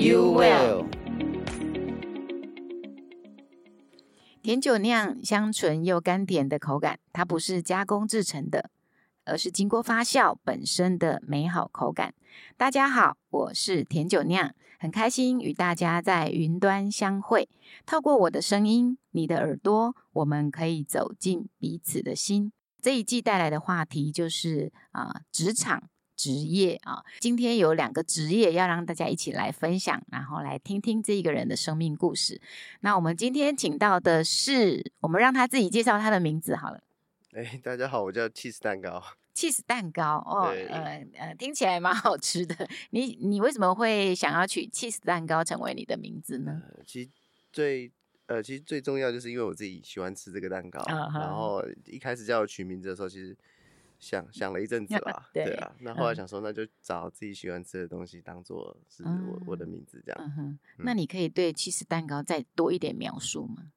you will 甜酒酿香醇又甘甜的口感，它不是加工制成的，而是经过发酵本身的美好口感。大家好，我是甜酒酿，很开心与大家在云端相会。透过我的声音，你的耳朵，我们可以走进彼此的心。这一季带来的话题就是啊、职场职业啊。今天有两个职业要让大家一起来分享，然后来听听这一个人的生命故事。那我们今天请到的是，我们让他自己介绍他的名字好了。哎，大家好，我叫 cheese 蛋糕。cheese 蛋糕哦，呃呃，听起来蛮好吃的。你你为什么会想要取 cheese 蛋糕成为你的名字呢？呃、其实最。呃，其实最重要就是因为我自己喜欢吃这个蛋糕，uh -huh. 然后一开始叫我取名字的时候，其实想想了一阵子 吧，对，对啊。那后来想说，那就找自己喜欢吃的东西当做是我、uh. 我的名字这样。Uh 那你可以对起司蛋糕再多一点描述吗？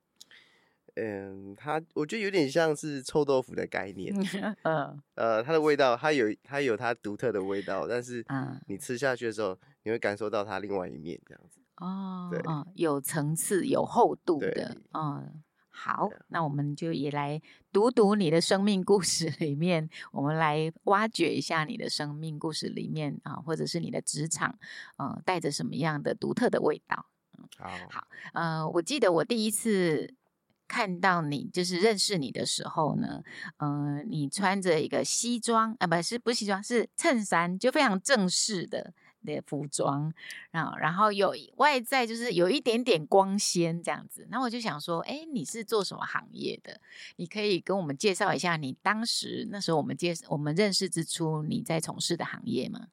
嗯，它我觉得有点像是臭豆腐的概念。嗯、uh. 呃，它的味道，它有它有它独特的味道，但是你吃下去的时候，你会感受到它另外一面这样子。哦，对，哦，有层次、有厚度的，嗯，好，那我们就也来读读你的生命故事里面，我们来挖掘一下你的生命故事里面啊，或者是你的职场，嗯，带着什么样的独特的味道？好，好，呃，我记得我第一次看到你，就是认识你的时候呢，嗯、呃，你穿着一个西装，啊，不是，不是西装，是衬衫，就非常正式的。的服装，然后然后有外在就是有一点点光鲜这样子，那我就想说，哎，你是做什么行业的？你可以跟我们介绍一下你当时那时候我们介我们认识之初你在从事的行业吗？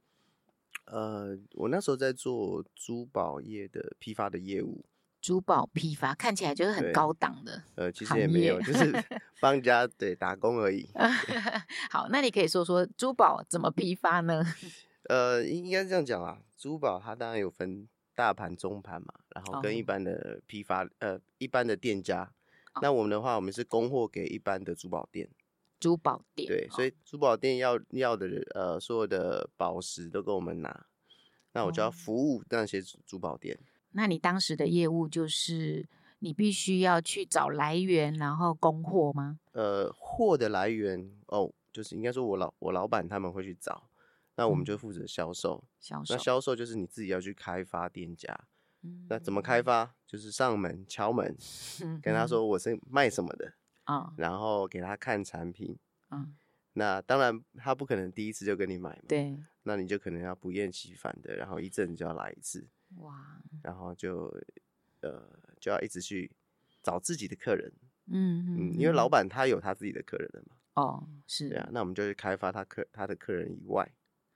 呃，我那时候在做珠宝业的批发的业务，珠宝批发看起来就是很高档的，呃，其实也没有，就是帮人家对打工而已。好，那你可以说说珠宝怎么批发呢？呃，应该是这样讲啊。珠宝它当然有分大盘、中盘嘛，然后跟一般的批发，哦、呃，一般的店家。哦。那我们的话，我们是供货给一般的珠宝店。珠宝店。对，所以珠宝店要要的呃，所有的宝石都跟我们拿，那我就要服务那些珠宝店。哦。那你当时的业务就是你必须要去找来源，然后供货吗？呃，货的来源哦，就是应该说我老我老板他们会去找。那我们就负责销售，销售。那销售就是你自己要去开发店家。嗯，那怎么开发？就是上门敲门，嗯，跟他说我是卖什么的，嗯，然后给他看产品。嗯，那当然他不可能第一次就跟你买嘛。对。那你就可能要不厌其烦的，然后一阵就要来一次。哇。然后就呃就要一直去找自己的客人。嗯嗯，嗯。因为老板他有他自己的客人的嘛。哦，是。对啊，那我们就去开发他客他的客人以外。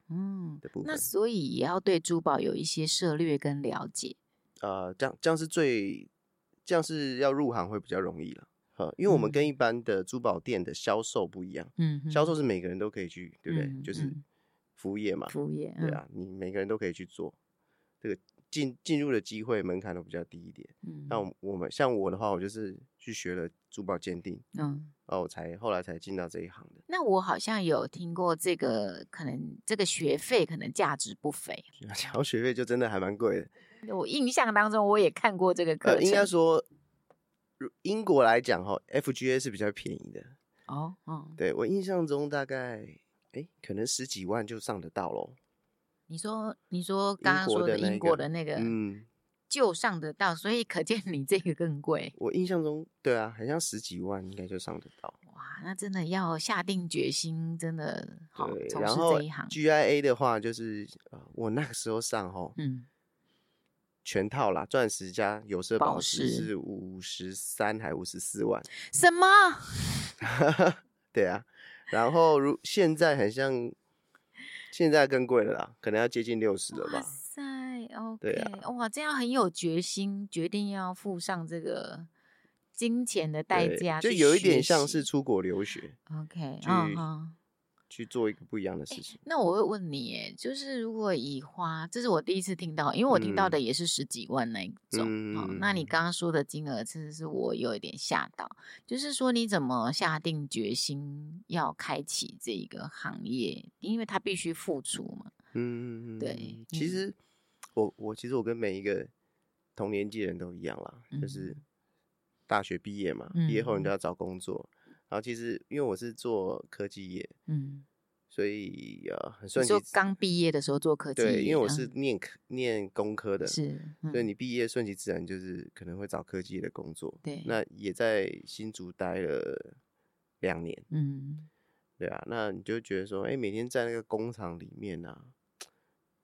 嗯，那所以也要对珠宝有一些涉略跟了解。呃，这样这样是最，这样是要入行会比较容易了。呃，因为我们跟一般的珠宝店的销售不一样。嗯，销售是每个人都可以去，对不对？嗯，就是服务业嘛。服务业，对啊，你每个人都可以去做这个。进进入的机会门槛都比较低一点。嗯，那我们像我的话，我就是去学了珠宝鉴定，嗯，然后我才后来才进到这一行的。那我好像有听过这个，可能这个学费可能价值不菲。交学费就真的还蛮贵的。我印象当中我也看过这个课程。呃，应该说，英国来讲哈，FGA 是比较便宜的。哦，嗯，对，我印象中大概，哎，可能十几万就上得到喽。你说，你说刚刚说的英国的那个，嗯，就上得到，所以可见你这个更贵。我印象中，对啊，好像十几万应该就上得到。哇，那真的要下定决心，真的好从事这一行。GIA 的话，就是我那个时候上吼，嗯，全套啦，钻石加有色宝石是五十三还五十四万？什么？对啊，然后如现在很像。现在更贵了啦，可能要接近六十了吧？哇塞对啊，哇，这样很有决心，决定要付上这个金钱的代价，就有一点像是出国留学。OK，嗯嗯。去做一个不一样的事情。那我会问你，哎，就是如果以花，这是我第一次听到，因为我听到的也是十几万那一种。嗯哦、那你刚刚说的金额，真的是我有一点吓到。就是说，你怎么下定决心要开启这一个行业？因为他必须付出嘛。嗯，对。其实我我其实我跟每一个同年纪人都一样啦，嗯、就是大学毕业嘛，毕业后你就要找工作。然后其实因为我是做科技业，嗯，所以呃很顺利。就刚毕业的时候做科技业，对，因为我是念科、嗯、念工科的，是，嗯、所以你毕业顺其自然就是可能会找科技业的工作。对，那也在新竹待了两年，嗯，对啊，那你就觉得说，哎，每天在那个工厂里面啊，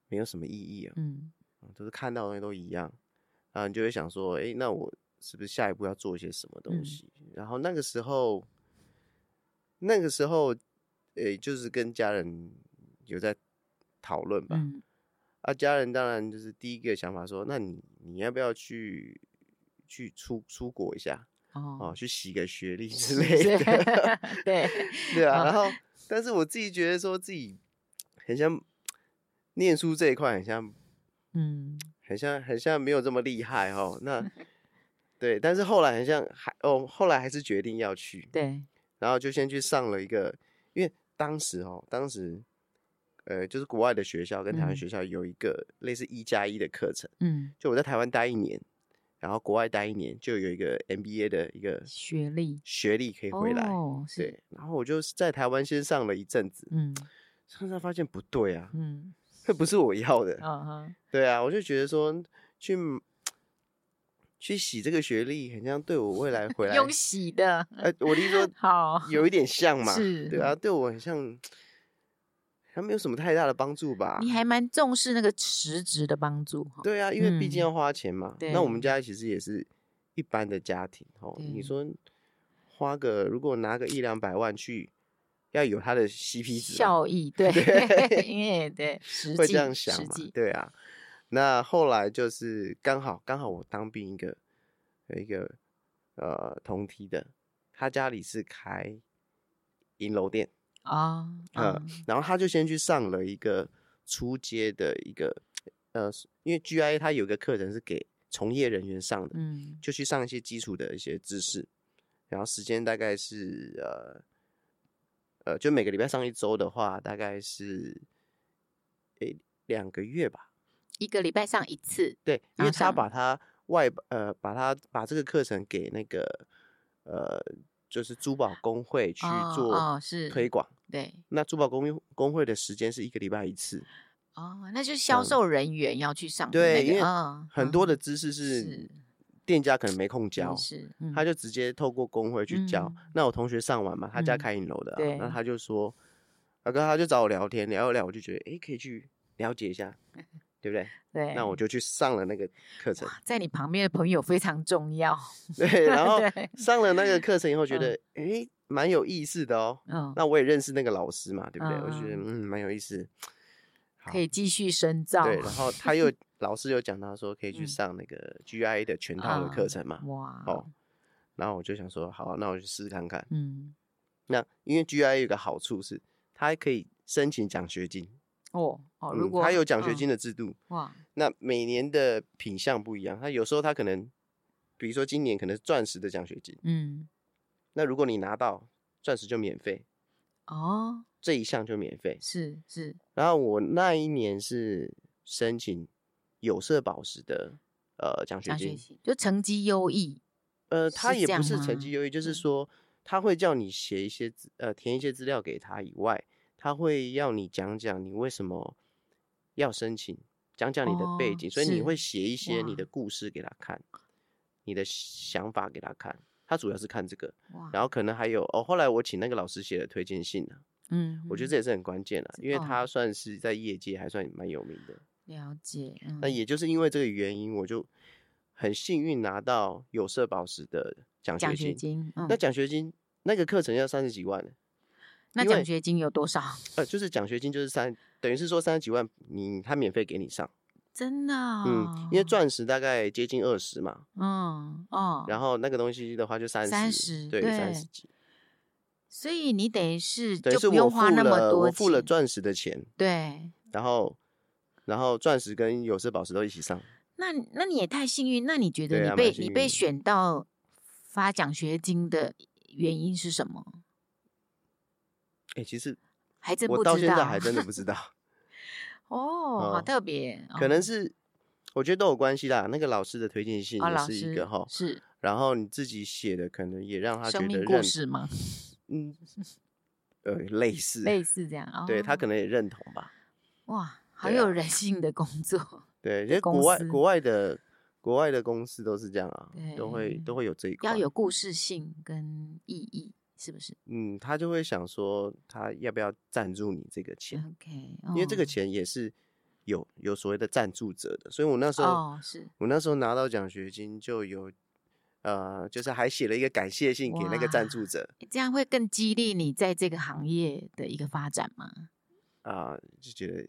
没有什么意义啊，嗯，都是看到的东西都一样，然后你就会想说，哎，那我是不是下一步要做一些什么东西？嗯、然后那个时候。那个时候，诶、欸，就是跟家人有在讨论吧。嗯、啊，家人当然就是第一个想法说，那你你要不要去去出出国一下？哦，哦，去洗个学历之类的。对对啊，然后，但是我自己觉得说自己很像念书这一块，很像，嗯，很像很像没有这么厉害哦。那 对，但是后来很像还哦，后来还是决定要去。对。然后就先去上了一个，因为当时哦，当时，呃，就是国外的学校跟台湾学校有一个类似一加一的课程，嗯，就我在台湾待一年，然后国外待一年，就有一个 MBA 的一个学历，学历可以回来，哦，对，然后我就在台湾先上了一阵子，嗯，上上发现不对啊，嗯，这不是我要的，嗯哼，对啊，我就觉得说去。去洗这个学历，很像对我未来回 来用洗的。哎、呃，我的意思说，好，有一点像嘛，是，对啊，对我很像，还没有什么太大的帮助吧？你还蛮重视那个辞职的帮助，对啊，因为毕竟要花钱嘛。嗯、那我们家其实也是一般的家庭哦。你说花个，如果拿个一两百万去，要有它的 CP 值效益，对，对 因为对，会这样想嘛？对啊。那后来就是刚好刚好我当兵一个有一个呃同梯的，他家里是开银楼店啊，嗯，嗯然后他就先去上了一个初阶的一个呃，因为 GIA 他有一个课程是给从业人员上的，嗯，就去上一些基础的一些知识，然后时间大概是呃呃，就每个礼拜上一周的话，大概是诶两个月吧。一个礼拜上一次，对，因为他把他外呃，把他把这个课程给那个呃，就是珠宝工会去做是推广，对。那珠宝工工会的时间是一个礼拜一次，哦，那就是销售人员要去上，对，因为很多的知识是店家可能没空教，是，他就直接透过工会去教。那我同学上完嘛，他家开影楼的，那他就说，大哥他就找我聊天，聊一聊，我就觉得，哎，可以去了解一下。对不对？对，那我就去上了那个课程。在你旁边的朋友非常重要。对，然后 上了那个课程以后，觉得哎，蛮有意思的哦。嗯。那我也认识那个老师嘛，对不对？我觉得嗯，蛮有意思。可以继续深造。对，然后他又 老师又讲到说，可以去上那个 GIA 的全套的课程嘛。哇。哦。然后我就想说，好，那我去试试看看。嗯。那因为 GIA 有个好处是，它还可以申请奖学金。哦哦，如果、嗯、他有奖学金的制度，嗯、哇，那每年的品项不一样，他有时候他可能，比如说今年可能是钻石的奖学金，嗯，那如果你拿到钻石就免费，哦，这一项就免费，是是。然后我那一年是申请有色宝石的呃奖学金，就成绩优异，呃，他也不是成绩优异，就是说他会叫你写一些资呃填一些资料给他以外。他会要你讲讲你为什么要申请，讲讲你的背景，哦、所以你会写一些你的故事给他看，你的想法给他看。他主要是看这个，然后可能还有哦。后来我请那个老师写的推荐信呢，嗯，我觉得这也是很关键的，因为他算是在业界还算蛮有名的。了解。嗯、那也就是因为这个原因，我就很幸运拿到有色宝石的奖学金。奖学金，嗯、那奖学金那个课程要三十几万。那奖学金有多少？呃，就是奖学金就是三，等于是说三十几万，你他免费给你上真的、哦，嗯，因为钻石大概接近二十嘛，嗯哦，然后那个东西的话就三十，三十，对，三十几。所以你等于是等于是就不用花那么多钱，我付了钻石的钱，对，然后然后钻石跟有色宝石都一起上。那那你也太幸运，那你觉得你被、啊、你被选到发奖学金的原因是什么？哎、欸，其实还真我到现在还真的不知道。哦，好特别，可能是我觉得都有关系啦。那个老师的推荐信也是一个哈、哦，是，然后你自己写的可能也让他觉得故事吗？嗯，呃，类似类似这样，哦、对他可能也认同吧。哇，好有人性的工作。对，因为国外国外的国外的公司都是这样啊，都会都会有这一块，要有故事性跟意义，是不是？嗯，他就会想说，他要不要赞助你这个钱？OK，、哦、因为这个钱也是有有所谓的赞助者的，所以我那时候，哦、是我那时候拿到奖学金就有，呃，就是还写了一个感谢信给那个赞助者，这样会更激励你在这个行业的一个发展吗？啊、呃，就觉得。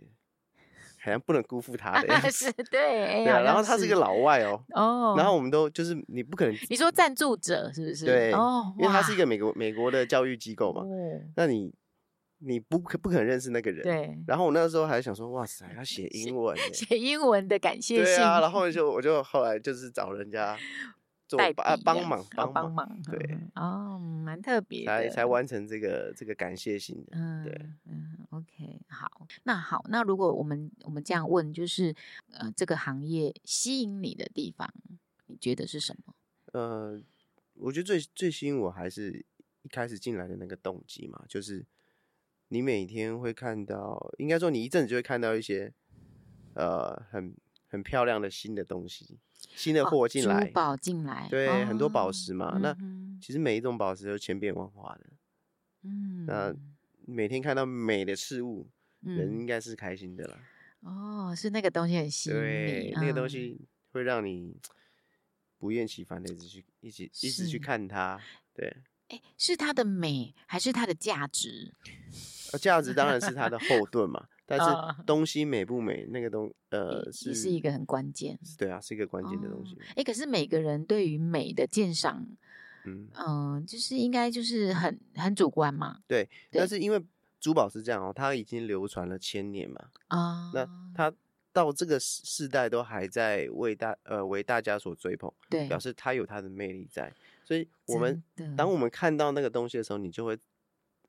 好像不能辜负他的，是对，对啊。然后他是一个老外哦，哦。然后我们都就是你不可能，你说赞助者是不是？对，哦，因为他是一个美国美国的教育机构嘛，那你你不可不可能认识那个人？对。然后我那个时候还想说，哇塞，要写英文，写英文的感谢信。对啊，然后就我就后来就是找人家。代帮帮忙帮帮忙，对哦，蛮特别，才才完成这个这个感谢信的，嗯，对，嗯，OK，好，那好，那如果我们我们这样问，就是呃，这个行业吸引你的地方，你觉得是什么？呃，我觉得最最吸引我还是一开始进来的那个动机嘛，就是你每天会看到，应该说你一阵子就会看到一些呃很很漂亮的新的东西。新的货进来，珠宝进来，对，哦、很多宝石嘛。嗯、那其实每一种宝石都千变万化的。嗯，那每天看到美的事物，嗯、人应该是开心的啦。哦，是那个东西很吸引你，对，那个东西会让你不厌其烦的一直去，一直一直去看它。对，哎，是它的美，还是它的价值？价值当然是它的后盾嘛。但是东西美不美，那个东呃是是一个很关键，对啊，是一个关键的东西。哎、哦，可是每个人对于美的鉴赏，嗯嗯、呃，就是应该就是很很主观嘛。对，对但是因为珠宝是这样哦，它已经流传了千年嘛啊，哦、那它到这个世代都还在为大呃为大家所追捧，对，表示它有它的魅力在。所以我们当我们看到那个东西的时候，你就会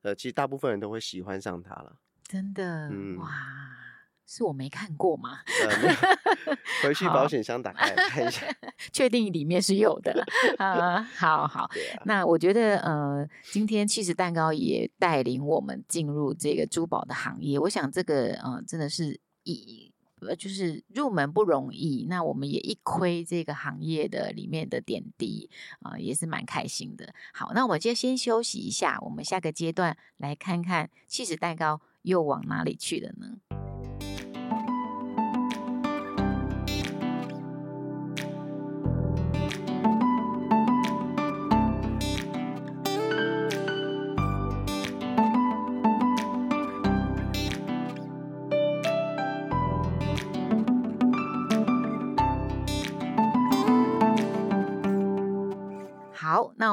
呃，其实大部分人都会喜欢上它了。真的、嗯、哇，是我没看过吗？嗯、回去保险箱打开 看一下，确定里面是有的啊、呃。好好，啊、那我觉得呃，今天气质蛋糕也带领我们进入这个珠宝的行业。我想这个呃，真的是一呃，就是入门不容易。那我们也一窥这个行业的里面的点滴啊、呃，也是蛮开心的。好，那我们就先休息一下，我们下个阶段来看看气质蛋糕。又往哪里去了呢？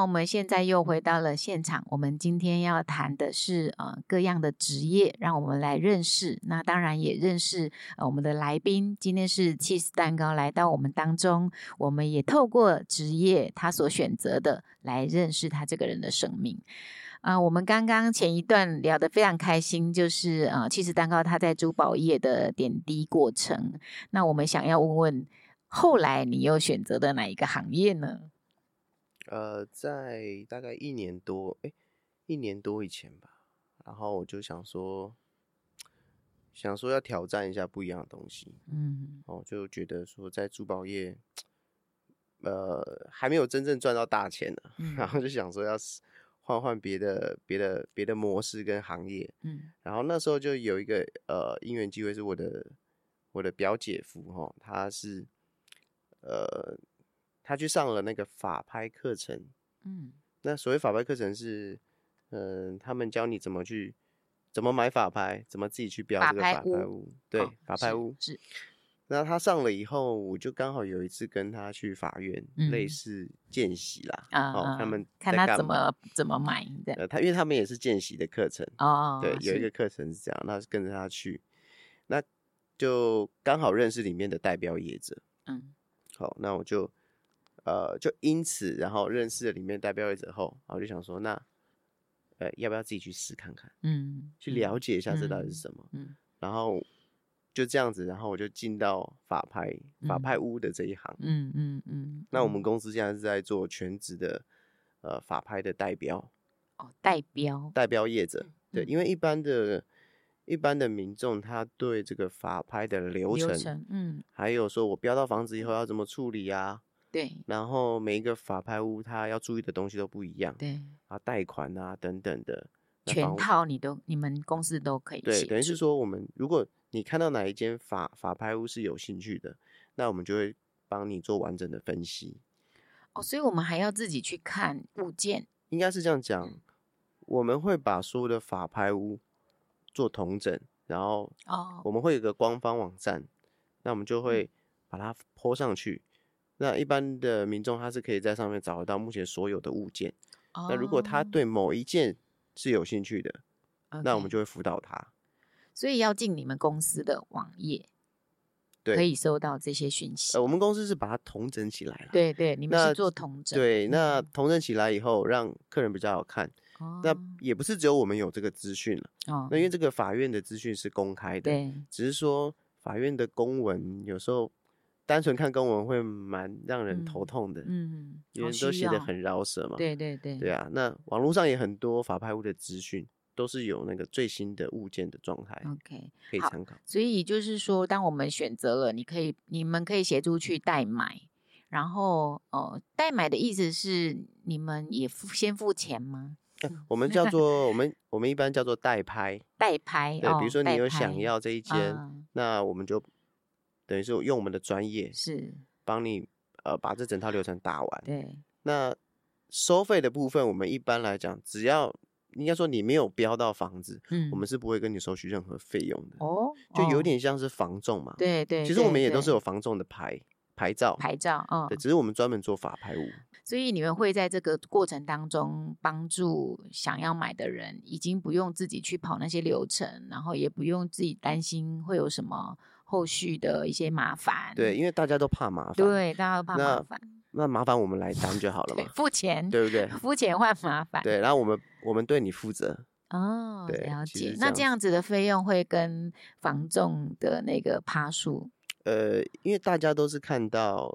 那我们现在又回到了现场。我们今天要谈的是呃各样的职业，让我们来认识。那当然也认识呃我们的来宾。今天是 cheese 蛋糕来到我们当中，我们也透过职业他所选择的来认识他这个人的生命。啊、我们刚刚前一段聊得非常开心，就是呃起司蛋糕他在珠宝业的点滴过程。那我们想要问问，后来你又选择的哪一个行业呢？呃，在大概一年多，哎，一年多以前吧，然后我就想说，想说要挑战一下不一样的东西，嗯，哦，就觉得说在珠宝业，呃，还没有真正赚到大钱呢，嗯，然后就想说要换换别的、别的、别的模式跟行业，嗯，然后那时候就有一个呃因缘机会，是我的我的表姐夫哈，哦，他是呃。他去上了那个法拍课程，嗯，那所谓法拍课程是，嗯、呃，他们教你怎么去，怎么买法拍，怎么自己去标这个法拍屋，对，哦、法拍屋是。是那他上了以后，我就刚好有一次跟他去法院，嗯、类似见习啦，啊、哦，他们看他怎么怎么买。的。呃，他因为他们也是见习的课程哦，对，有一个课程是这样，那跟着他去，那就刚好认识里面的代表业者，嗯，好，那我就呃就因此，然后认识了里面代表业者后，然后就想说，那呃要不要自己去试看看，嗯，去了解一下这到底是什么，嗯，嗯然后。就这样子，然后我就进到法拍法拍屋的这一行。嗯嗯嗯。那我们公司现在是在做全职的，呃，法拍的代标。哦，代标。代标业者，对，嗯、因为一般的、一般的民众，他对这个法拍的流程，流程嗯，还有说我标到房子以后要怎么处理啊？对。然后每一个法拍屋，他要注意的东西都不一样。对。啊，贷款啊等等的。全套你都，你们公司都可以。对，等于是说，我们如果你看到哪一间法法拍屋是有兴趣的，那我们就会帮你做完整的分析。哦，所以我们还要自己去看物件。应该是这样讲，我们会把所有的法拍屋做同整，然后哦，我们会有个官方网站，那我们就会把它 po 上去。那一般的民众他是可以在上面找得到目前所有的物件。哦，那如果他对某一件是有兴趣的.那我们就会辅导他。所以要进你们公司的网页，对，可以收到这些讯息。呃，我们公司是把它统整起来了。对对，你们是做统整。对，那统整起来以后，让客人比较好看。哦。那也不是只有我们有这个资讯了。哦。那因为这个法院的资讯是公开的。对。只是说法院的公文有时候单纯看公文会蛮让人头痛的。嗯。因为都写的很饶舌嘛。对对对。对啊，那网络上也很多法拍屋的资讯。都是有那个最新的物件的状态，OK，可以参考。所以就是说，当我们选择了，你可以，你们可以协助去代买，然后哦，代买的意思是你们也付先付钱吗？嗯、我们叫做我们我们一般叫做代拍，代拍。对，哦、比如说你有想要这一间，嗯、那我们就等于是用我们的专业是帮你呃把这整套流程打完。对，那收费的部分，我们一般来讲只要。应该说你没有标到房子，嗯，我们是不会跟你收取任何费用的哦，就有点像是房仲嘛，对对。其实我们也都是有房仲的牌牌照，牌照，嗯，对，只是我们专门做法拍屋。所以你们会在这个过程当中帮助想要买的人，已经不用自己去跑那些流程，然后也不用自己担心会有什么后续的一些麻烦。对，因为大家都怕麻烦，对，大家都怕麻烦。那麻烦我们来担就好了嘛，付钱，对不对？付钱换麻烦，对。然后我们我们对你负责哦，对，了解。那这样子的费用会跟房仲的那个趴数？呃，因为大家都是看到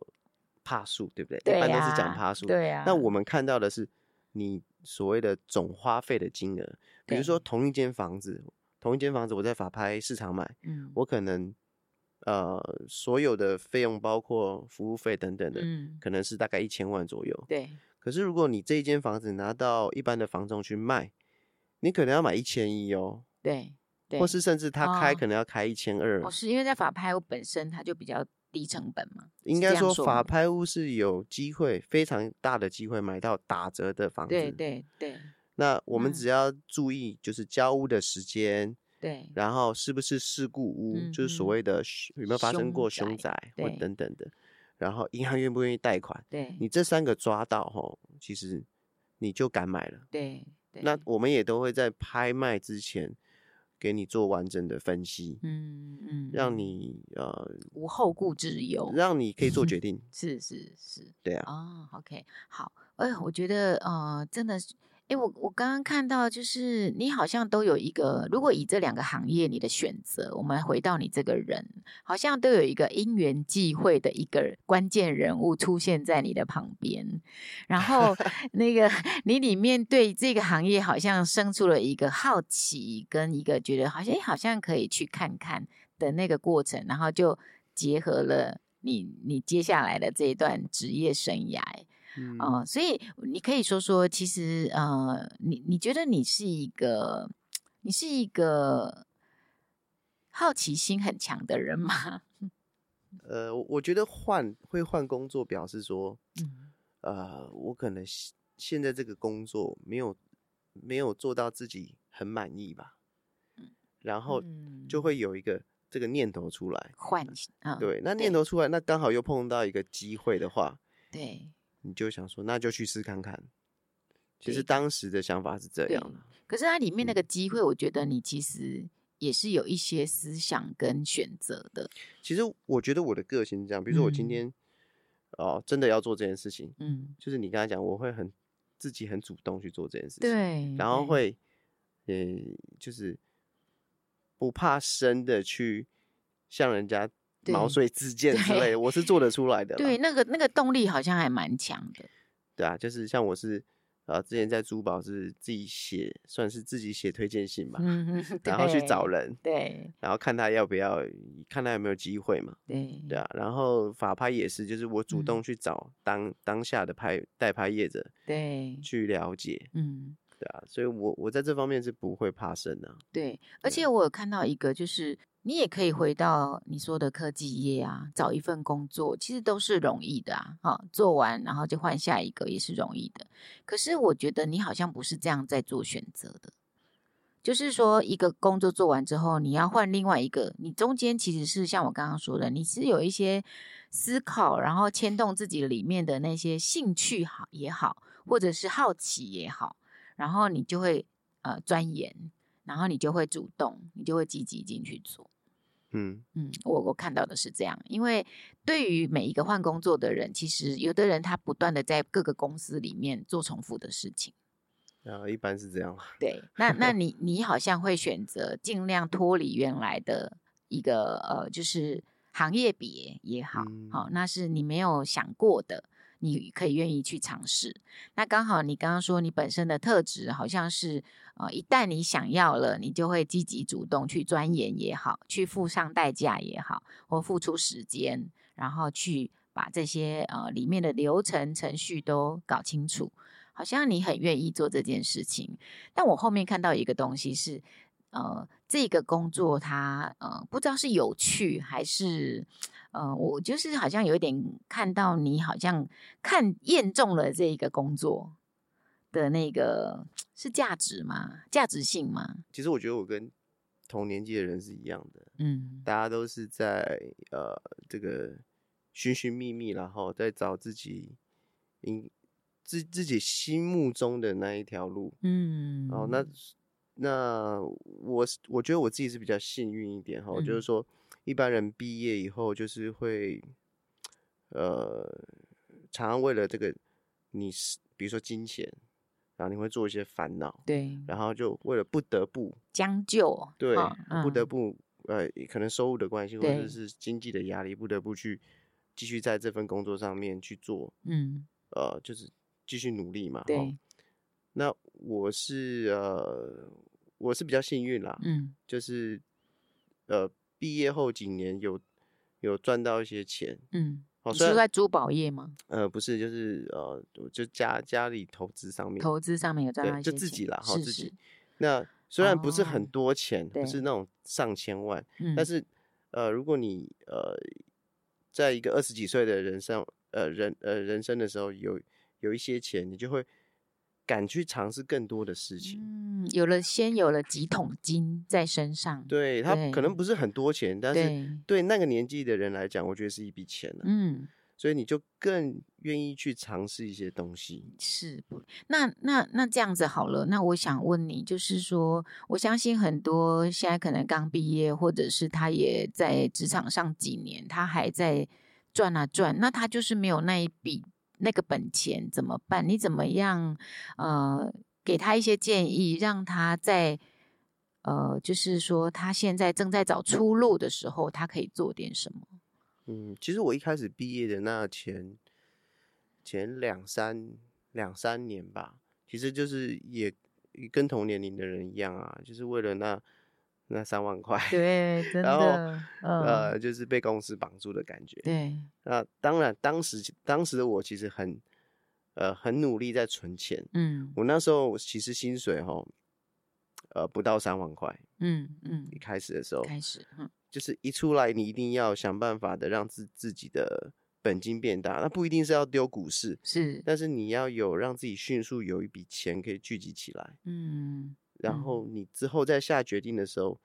趴数，对不对？对啊，一般都是讲趴数，对啊。那我们看到的是你所谓的总花费的金额，比如说同一间房子，同一间房子我在法拍市场买，嗯，我可能。呃，所有的费用包括服务费等等的，嗯，可能是大概一千万左右。对。可是如果你这一间房子拿到一般的房仲去卖，你可能要买一千一哦。对。对。或是甚至他开可能要开一千二。哦，是因为在法拍屋本身它就比较低成本嘛？应该说法拍屋是有机会，非常大的机会买到打折的房子。对对对。那我们只要注意，就是交屋的时间。嗯对，然后是不是事故屋，嗯、就是所谓的有没有发生过凶宅或等等的，然后银行愿不愿意贷款？对，你这三个抓到后，其实你就敢买了。对，对，那我们也都会在拍卖之前给你做完整的分析，嗯嗯，让你呃无后顾之忧，让你可以做决 定。是是是，对啊。哦，OK，好，哎，我觉得呃，真的是。哎，我我刚刚看到，就是你好像都有一个，如果以这两个行业你的选择，我们回到你这个人，好像都有一个因缘际会的一个关键人物出现在你的旁边，然后 那个你里面对这个行业好像生出了一个好奇，跟一个觉得好像好像可以去看看的那个过程，然后就结合了你你接下来的这一段职业生涯。嗯、呃，所以你可以说说，其实呃，你你觉得你是一个，你是一个好奇心很强的人吗？呃，我觉得换会换工作，表示说，嗯，呃，我可能现在这个工作没有没有做到自己很满意吧，嗯，然后就会有一个这个念头出来，换啊，对，那念头出来，那刚好又碰到一个机会的话，对，你就想说，那就去试看看。其实当时的想法是这样的，可是它里面那个机会，我觉得你其实也是有一些思想跟选择的。其实我觉得我的个性是这样，比如说我今天哦、嗯呃、真的要做这件事情，嗯，就是你刚才讲，我会很自己很主动去做这件事情，对，然后会呃就是不怕生的去向人家毛遂自荐之类的，我是做得出来的。对，那个那个动力好像还蛮强的。对啊，就是像我是。呃，之前在珠宝是自己写，算是自己写推荐信吧，嗯，然后去找人，对，然后看他要不要，看他有没有机会嘛，对，对啊，然后法拍也是，就是我主动去找当、嗯、当下的拍代拍业者，对，去了解，嗯，对啊，所以我我在这方面是不会怕生的，对，而且我有看到一个就是。你也可以回到你说的科技业啊，找一份工作，其实都是容易的啊。哈，做完然后就换下一个也是容易的。可是我觉得你好像不是这样在做选择的，就是说一个工作做完之后，你要换另外一个，你中间其实是像我刚刚说的，你是有一些思考，然后牵动自己里面的那些兴趣好也好，或者是好奇也好，然后你就会呃钻研，然后你就会主动，你就会积极进去做。嗯嗯，我我看到的是这样，因为对于每一个换工作的人，其实有的人他不断的在各个公司里面做重复的事情，啊，一般是这样。对，那那你你好像会选择尽量脱离原来的一个呃，就是行业别也好，嗯，好，那是你没有想过的。你可以愿意去尝试，那刚好你刚刚说你本身的特质好像是，呃，一旦你想要了，你就会积极主动去钻研也好，去付上代价也好，或付出时间，然后去把这些呃里面的流程程序都搞清楚，好像你很愿意做这件事情。但我后面看到一个东西是，呃，这个工作它呃不知道是有趣还是。呃，我就是好像有一点看到你好像看验中了这一个工作的那个是价值吗？价值性吗？其实我觉得我跟同年纪的人是一样的，嗯，大家都是在呃这个寻寻觅觅，然后在找自己应自自己心目中的那一条路，嗯，哦，那那我我觉得我自己是比较幸运一点哈，就是说。一般人毕业以后就是会，呃，常常为了这个，你是比如说金钱，然后你会做一些烦恼，对，然后就为了不得不将就，对，嗯、不得不，呃，可能收入的关系或者是经济的压力，不得不去继续在这份工作上面去做，嗯，呃，就是继续努力嘛，对。那我是呃，我是比较幸运啦，嗯，就是呃。毕业后几年有有赚到一些钱，嗯，你是在珠宝业吗？呃，不是，就是呃，就家家里投资上面，投资上面有赚到一些钱，就自己啦，哈，自己。那虽然不是很多钱，哦、不是那种上千万，嗯、但是呃，如果你呃，在一个二十几岁的人生呃人呃人生的时候有有一些钱，你就会。敢去尝试更多的事情，嗯，有了先有了几桶金在身上，对，他可能不是很多钱，但是对那个年纪的人来讲，我觉得是一笔钱了，嗯，所以你就更愿意去尝试一些东西。是不？那那那这样子好了，那我想问你，就是说，我相信很多现在可能刚毕业，或者是他也在职场上几年，他还在赚啊赚，那他就是没有那一笔。那个本钱怎么办？你怎么样？呃，给他一些建议，让他在呃，就是说他现在正在找出路的时候，他可以做点什么？嗯，其实我一开始毕业的那前前两三两三年吧，其实就是也跟同年龄的人一样啊，就是为了那。那三万块，对，真的，然后、嗯、呃，就是被公司绑住的感觉。对，那当然，当时当时的我其实很呃很努力在存钱。嗯，我那时候其实薪水哈，呃，不到三万块。嗯嗯，一开始的时候，开始，嗯，就是一出来，你一定要想办法的让自自己的本金变大。那不一定是要丢股市，是，但是你要有让自己迅速有一笔钱可以聚集起来。嗯。然后你之后再下决定的时候，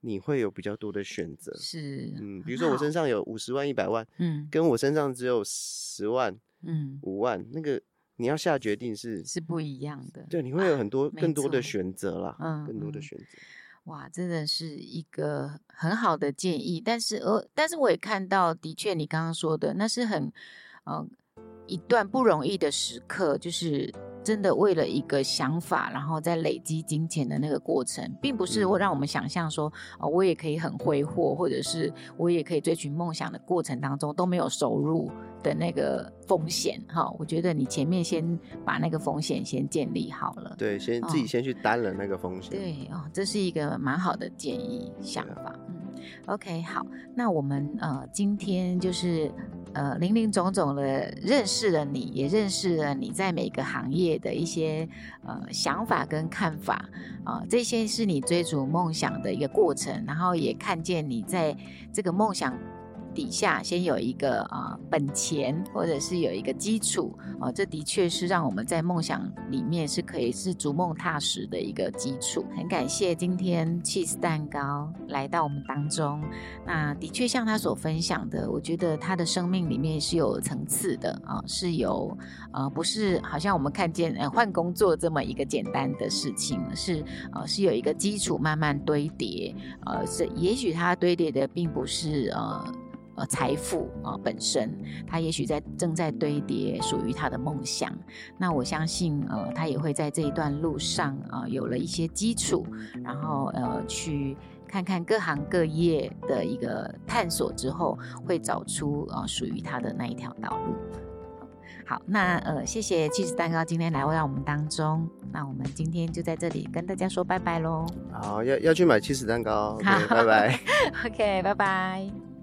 你会有比较多的选择。是，嗯，比如说我身上有五十万、一百万，嗯，跟我身上只有十万、嗯，五万，那个你要下决定是是不一样的。对，你会有很多更多的选择啦，嗯，更多的选择。哇，真的是一个很好的建议。但是，呃，但是我也看到，的确你刚刚说的那是很，嗯、呃，一段不容易的时刻，就是。真的为了一个想法，然后再累积金钱的那个过程，并不是会让我们想象说，哦，我也可以很挥霍，或者是我也可以追寻梦想的过程当中都没有收入的那个风险。哈，我觉得你前面先把那个风险先建立好了，对，先自己先去担了那个风险。对哦，这是一个蛮好的建议想法。，OK，好，那我们呃今天就是。呃，林林总总的认识了你，也认识了你在每个行业的一些呃想法跟看法啊，呃，这些是你追逐梦想的一个过程，然后也看见你在这个梦想。底下先有一个啊、本钱，或者是有一个基础啊、呃，这的确是让我们在梦想里面是可以是逐梦踏实的一个基础。很感谢今天 Cheese 蛋糕来到我们当中。那的确像他所分享的，我觉得他的生命里面是有层次的啊、是有呃不是好像我们看见呃换工作这么一个简单的事情，是呃是有一个基础慢慢堆叠，呃是也许他堆叠的并不是呃。呃，财富啊、呃，本身他也许在正在堆叠属于他的梦想。那我相信，呃，他也会在这一段路上啊、呃，有了一些基础，然后呃，去看看各行各业的一个探索之后，会找出啊、呃，属于他的那一条道路。好，那呃，谢谢 Cheese 蛋糕今天来到我们当中。那我们今天就在这里跟大家说拜拜喽。好，要要去买 Cheese 蛋糕，okay, 拜拜。OK，拜拜。